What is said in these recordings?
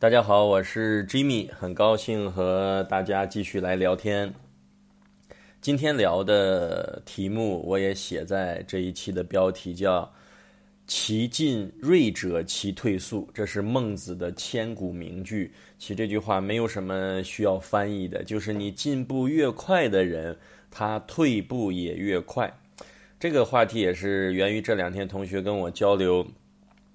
大家好，我是 Jimmy，很高兴和大家继续来聊天。今天聊的题目我也写在这一期的标题，叫“其进锐者，其退速”，这是孟子的千古名句。其实这句话没有什么需要翻译的，就是你进步越快的人，他退步也越快。这个话题也是源于这两天同学跟我交流，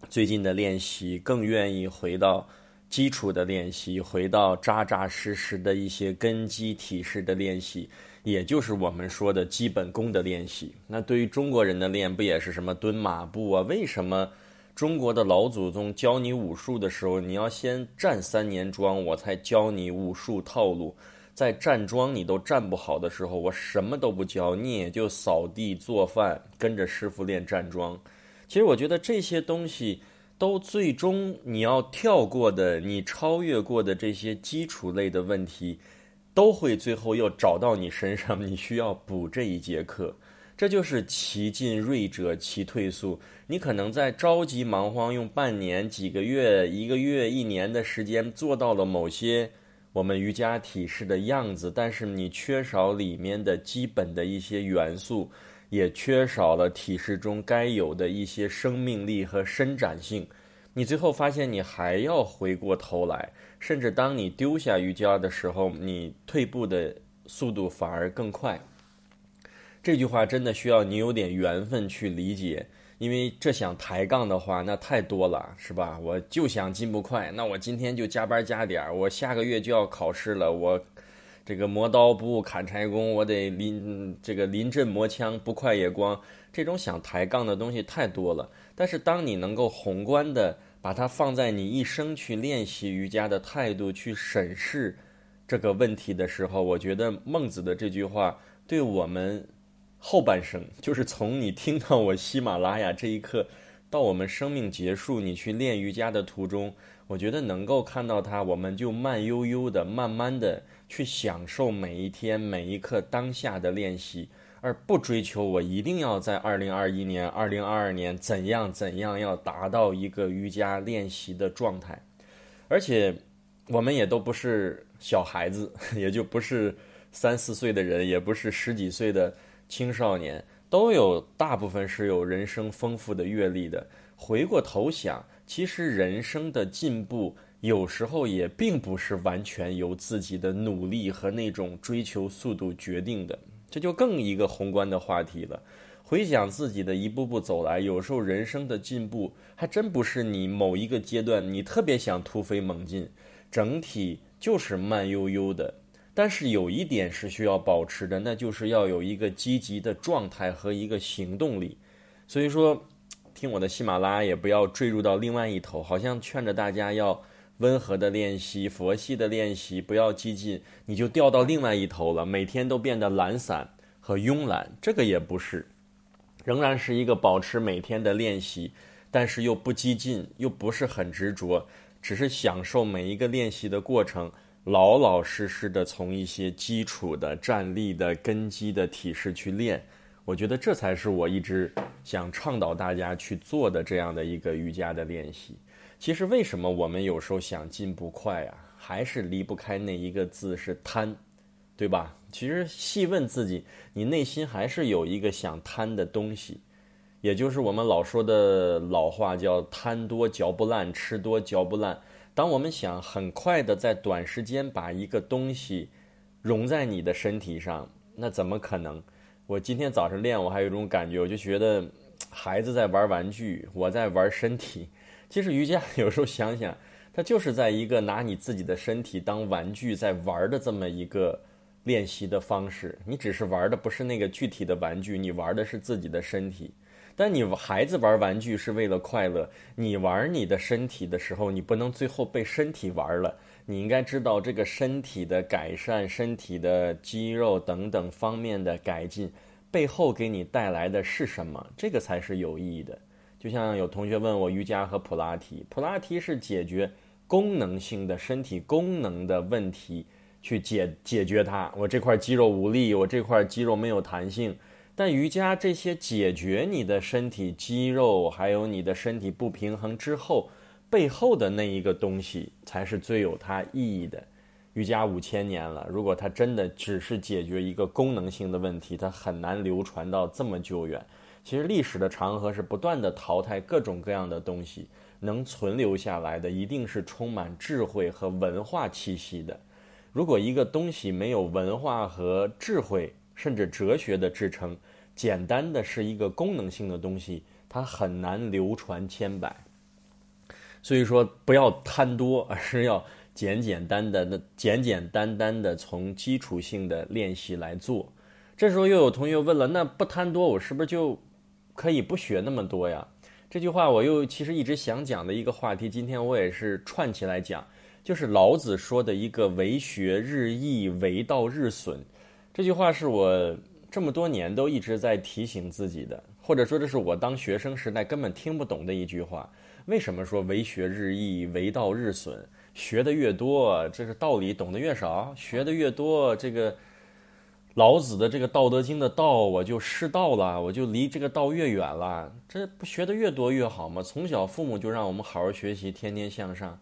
最近的练习更愿意回到。基础的练习，回到扎扎实实的一些根基体式的练习，也就是我们说的基本功的练习。那对于中国人的练，不也是什么蹲马步啊？为什么中国的老祖宗教你武术的时候，你要先站三年桩，我才教你武术套路？在站桩你都站不好的时候，我什么都不教，你也就扫地做饭，跟着师傅练站桩。其实我觉得这些东西。都最终你要跳过的，你超越过的这些基础类的问题，都会最后又找到你身上。你需要补这一节课，这就是其进锐者，其退速。你可能在着急忙慌，用半年、几个月、一个月、一年的时间做到了某些我们瑜伽体式的样子，但是你缺少里面的基本的一些元素。也缺少了体式中该有的一些生命力和伸展性，你最后发现你还要回过头来，甚至当你丢下瑜伽的时候，你退步的速度反而更快。这句话真的需要你有点缘分去理解，因为这想抬杠的话那太多了，是吧？我就想进步快，那我今天就加班加点儿，我下个月就要考试了，我。这个磨刀不误砍柴工，我得临这个临阵磨枪，不快也光。这种想抬杠的东西太多了。但是当你能够宏观的把它放在你一生去练习瑜伽的态度去审视这个问题的时候，我觉得孟子的这句话对我们后半生，就是从你听到我喜马拉雅这一刻到我们生命结束，你去练瑜伽的途中，我觉得能够看到它，我们就慢悠悠的、慢慢的。去享受每一天每一刻当下的练习，而不追求我一定要在二零二一年、二零二二年怎样怎样要达到一个瑜伽练习的状态。而且，我们也都不是小孩子，也就不是三四岁的人，也不是十几岁的青少年，都有大部分是有人生丰富的阅历的。回过头想，其实人生的进步。有时候也并不是完全由自己的努力和那种追求速度决定的，这就更一个宏观的话题了。回想自己的一步步走来，有时候人生的进步还真不是你某一个阶段你特别想突飞猛进，整体就是慢悠悠的。但是有一点是需要保持的，那就是要有一个积极的状态和一个行动力。所以说，听我的喜马拉雅也不要坠入到另外一头，好像劝着大家要。温和的练习，佛系的练习，不要激进，你就掉到另外一头了。每天都变得懒散和慵懒，这个也不是，仍然是一个保持每天的练习，但是又不激进，又不是很执着，只是享受每一个练习的过程，老老实实的从一些基础的站立的根基的体式去练。我觉得这才是我一直想倡导大家去做的这样的一个瑜伽的练习。其实为什么我们有时候想进步快啊，还是离不开那一个字是贪，对吧？其实细问自己，你内心还是有一个想贪的东西，也就是我们老说的老话叫“贪多嚼不烂，吃多嚼不烂”。当我们想很快的在短时间把一个东西融在你的身体上，那怎么可能？我今天早上练，我还有一种感觉，我就觉得孩子在玩玩具，我在玩身体。其实瑜伽 有时候想想，它就是在一个拿你自己的身体当玩具在玩的这么一个练习的方式。你只是玩的不是那个具体的玩具，你玩的是自己的身体。但你孩子玩玩具是为了快乐，你玩你的身体的时候，你不能最后被身体玩了。你应该知道这个身体的改善、身体的肌肉等等方面的改进背后给你带来的是什么，这个才是有意义的。就像有同学问我瑜伽和普拉提，普拉提是解决功能性的身体功能的问题，去解解决它。我这块肌肉无力，我这块肌肉没有弹性。但瑜伽这些解决你的身体肌肉还有你的身体不平衡之后，背后的那一个东西才是最有它意义的。瑜伽五千年了，如果它真的只是解决一个功能性的问题，它很难流传到这么久远。其实历史的长河是不断的淘汰各种各样的东西，能存留下来的一定是充满智慧和文化气息的。如果一个东西没有文化和智慧，甚至哲学的支撑，简单的是一个功能性的东西，它很难流传千百。所以说，不要贪多，而是要。简简单单的、简简单单的从基础性的练习来做。这时候又有同学问了：“那不贪多，我是不是就可以不学那么多呀？”这句话我又其实一直想讲的一个话题，今天我也是串起来讲，就是老子说的一个“为学日益，为道日损”。这句话是我这么多年都一直在提醒自己的，或者说这是我当学生时代根本听不懂的一句话。为什么说“为学日益，为道日损”？学的越多，这个道理懂得越少；学的越多，这个老子的这个《道德经》的道，我就失道了，我就离这个道越远了。这不学的越多越好吗？从小父母就让我们好好学习，天天向上。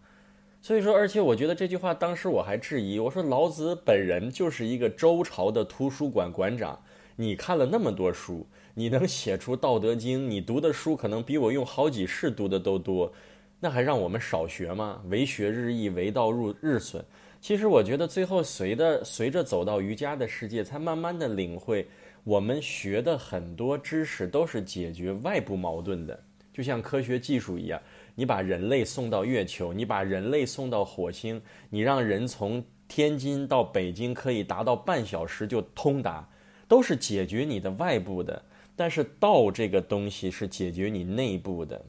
所以说，而且我觉得这句话当时我还质疑，我说老子本人就是一个周朝的图书馆馆长，你看了那么多书，你能写出《道德经》，你读的书可能比我用好几世读的都多。那还让我们少学吗？为学日益，为道入日损。其实我觉得最后随着随着走到瑜伽的世界，才慢慢的领会，我们学的很多知识都是解决外部矛盾的，就像科学技术一样。你把人类送到月球，你把人类送到火星，你让人从天津到北京可以达到半小时就通达，都是解决你的外部的。但是道这个东西是解决你内部的。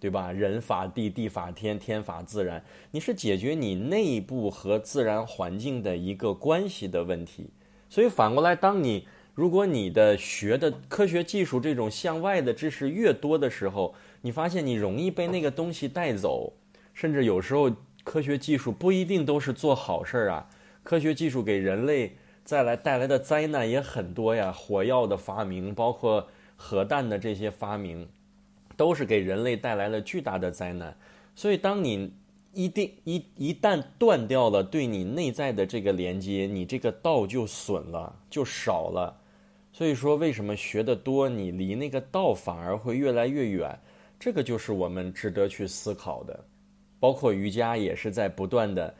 对吧？人法地，地法天，天法自然。你是解决你内部和自然环境的一个关系的问题。所以反过来，当你如果你的学的科学技术这种向外的知识越多的时候，你发现你容易被那个东西带走，甚至有时候科学技术不一定都是做好事儿啊。科学技术给人类再来带来的灾难也很多呀，火药的发明，包括核弹的这些发明。都是给人类带来了巨大的灾难，所以当你一定一一旦断掉了对你内在的这个连接，你这个道就损了，就少了。所以说，为什么学的多，你离那个道反而会越来越远？这个就是我们值得去思考的。包括瑜伽也是在不断的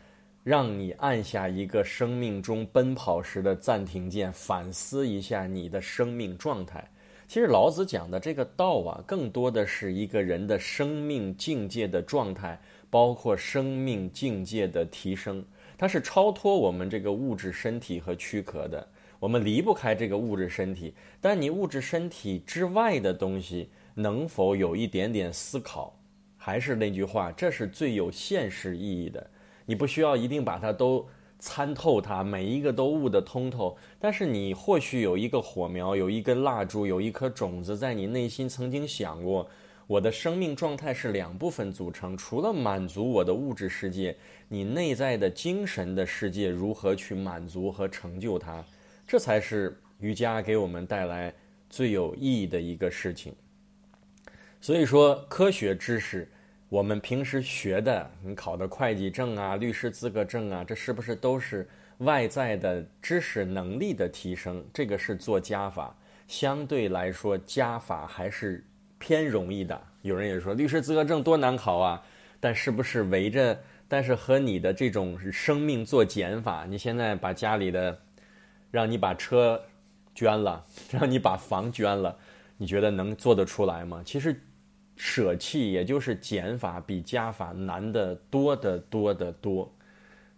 让你按下一个生命中奔跑时的暂停键，反思一下你的生命状态。其实老子讲的这个道啊，更多的是一个人的生命境界的状态，包括生命境界的提升。它是超脱我们这个物质身体和躯壳的，我们离不开这个物质身体。但你物质身体之外的东西，能否有一点点思考？还是那句话，这是最有现实意义的。你不需要一定把它都。参透它，每一个都悟得通透。但是你或许有一个火苗，有一根蜡烛，有一颗种子，在你内心曾经想过：我的生命状态是两部分组成，除了满足我的物质世界，你内在的精神的世界如何去满足和成就它？这才是瑜伽给我们带来最有意义的一个事情。所以说，科学知识。我们平时学的，你考的会计证啊、律师资格证啊，这是不是都是外在的知识能力的提升？这个是做加法，相对来说加法还是偏容易的。有人也说律师资格证多难考啊，但是不是围着？但是和你的这种生命做减法，你现在把家里的，让你把车捐了，让你把房捐了，你觉得能做得出来吗？其实。舍弃，也就是减法，比加法难得多得多得多。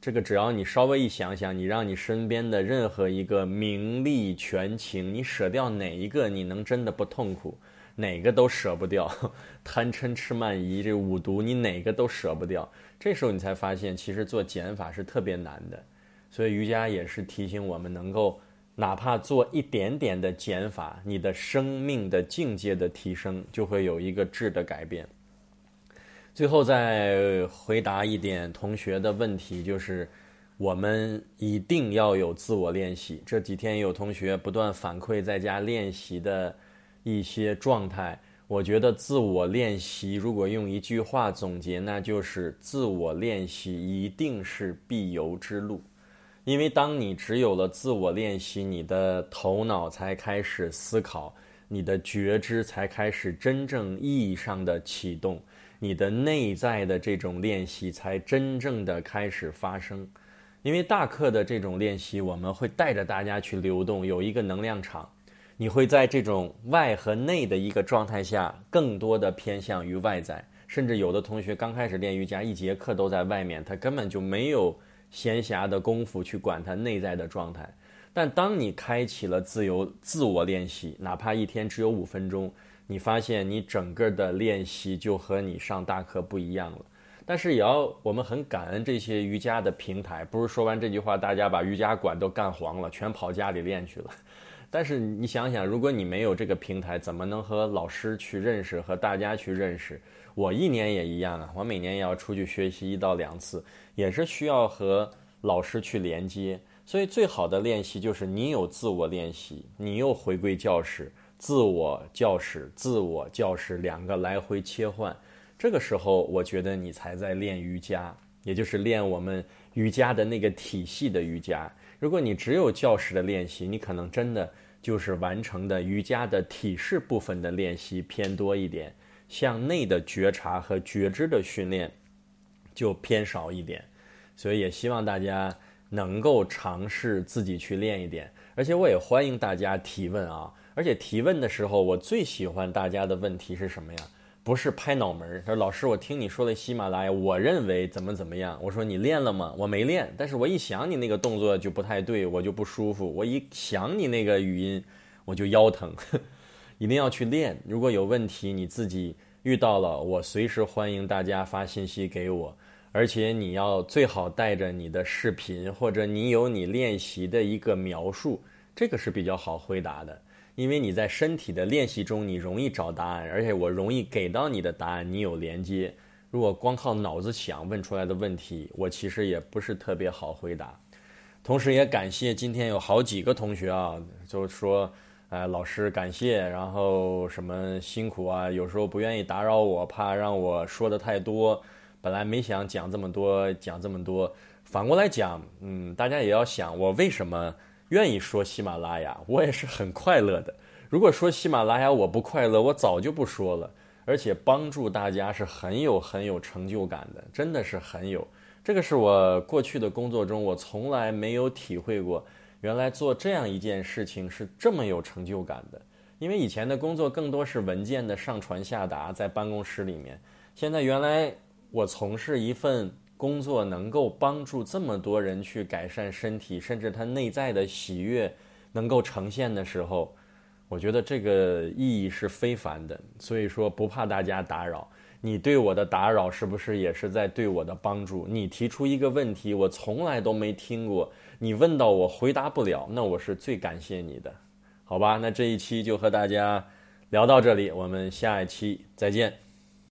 这个只要你稍微一想想，你让你身边的任何一个名利权情，你舍掉哪一个，你能真的不痛苦？哪个都舍不掉。贪嗔痴慢疑这五毒，你哪个都舍不掉。这时候你才发现，其实做减法是特别难的。所以瑜伽也是提醒我们，能够。哪怕做一点点的减法，你的生命的境界的提升就会有一个质的改变。最后再回答一点同学的问题，就是我们一定要有自我练习。这几天有同学不断反馈在家练习的一些状态，我觉得自我练习，如果用一句话总结，那就是自我练习一定是必由之路。因为当你只有了自我练习，你的头脑才开始思考，你的觉知才开始真正意义上的启动，你的内在的这种练习才真正的开始发生。因为大课的这种练习，我们会带着大家去流动，有一个能量场。你会在这种外和内的一个状态下，更多的偏向于外在，甚至有的同学刚开始练瑜伽，一节课都在外面，他根本就没有闲暇的功夫去管他内在的状态。但当你开启了自由自我练习，哪怕一天只有五分钟，你发现你整个的练习就和你上大课不一样了。但是也要我们很感恩这些瑜伽的平台，不是说完这句话，大家把瑜伽馆都干黄了，全跑家里练去了。但是你想想，如果你没有这个平台，怎么能和老师去认识，和大家去认识？我一年也一样啊，我每年也要出去学习一到两次，也是需要和老师去连接。所以最好的练习就是你有自我练习，你又回归教室，自我教室、自我教室两个来回切换。这个时候，我觉得你才在练瑜伽，也就是练我们瑜伽的那个体系的瑜伽。如果你只有教室的练习，你可能真的。就是完成的瑜伽的体式部分的练习偏多一点，向内的觉察和觉知的训练就偏少一点，所以也希望大家能够尝试自己去练一点，而且我也欢迎大家提问啊，而且提问的时候，我最喜欢大家的问题是什么呀？不是拍脑门儿，说老师，我听你说了喜马拉雅，我认为怎么怎么样。我说你练了吗？我没练，但是我一想你那个动作就不太对，我就不舒服。我一想你那个语音，我就腰疼。一定要去练。如果有问题你自己遇到了，我随时欢迎大家发信息给我。而且你要最好带着你的视频，或者你有你练习的一个描述，这个是比较好回答的。因为你在身体的练习中，你容易找答案，而且我容易给到你的答案，你有连接。如果光靠脑子想问出来的问题，我其实也不是特别好回答。同时也感谢今天有好几个同学啊，就是说，哎，老师感谢，然后什么辛苦啊，有时候不愿意打扰我，怕让我说的太多。本来没想讲这么多，讲这么多。反过来讲，嗯，大家也要想我为什么。愿意说喜马拉雅，我也是很快乐的。如果说喜马拉雅我不快乐，我早就不说了。而且帮助大家是很有很有成就感的，真的是很有。这个是我过去的工作中我从来没有体会过，原来做这样一件事情是这么有成就感的。因为以前的工作更多是文件的上传下达，在办公室里面。现在原来我从事一份。工作能够帮助这么多人去改善身体，甚至他内在的喜悦能够呈现的时候，我觉得这个意义是非凡的。所以说不怕大家打扰，你对我的打扰是不是也是在对我的帮助？你提出一个问题，我从来都没听过，你问到我回答不了，那我是最感谢你的，好吧？那这一期就和大家聊到这里，我们下一期再见。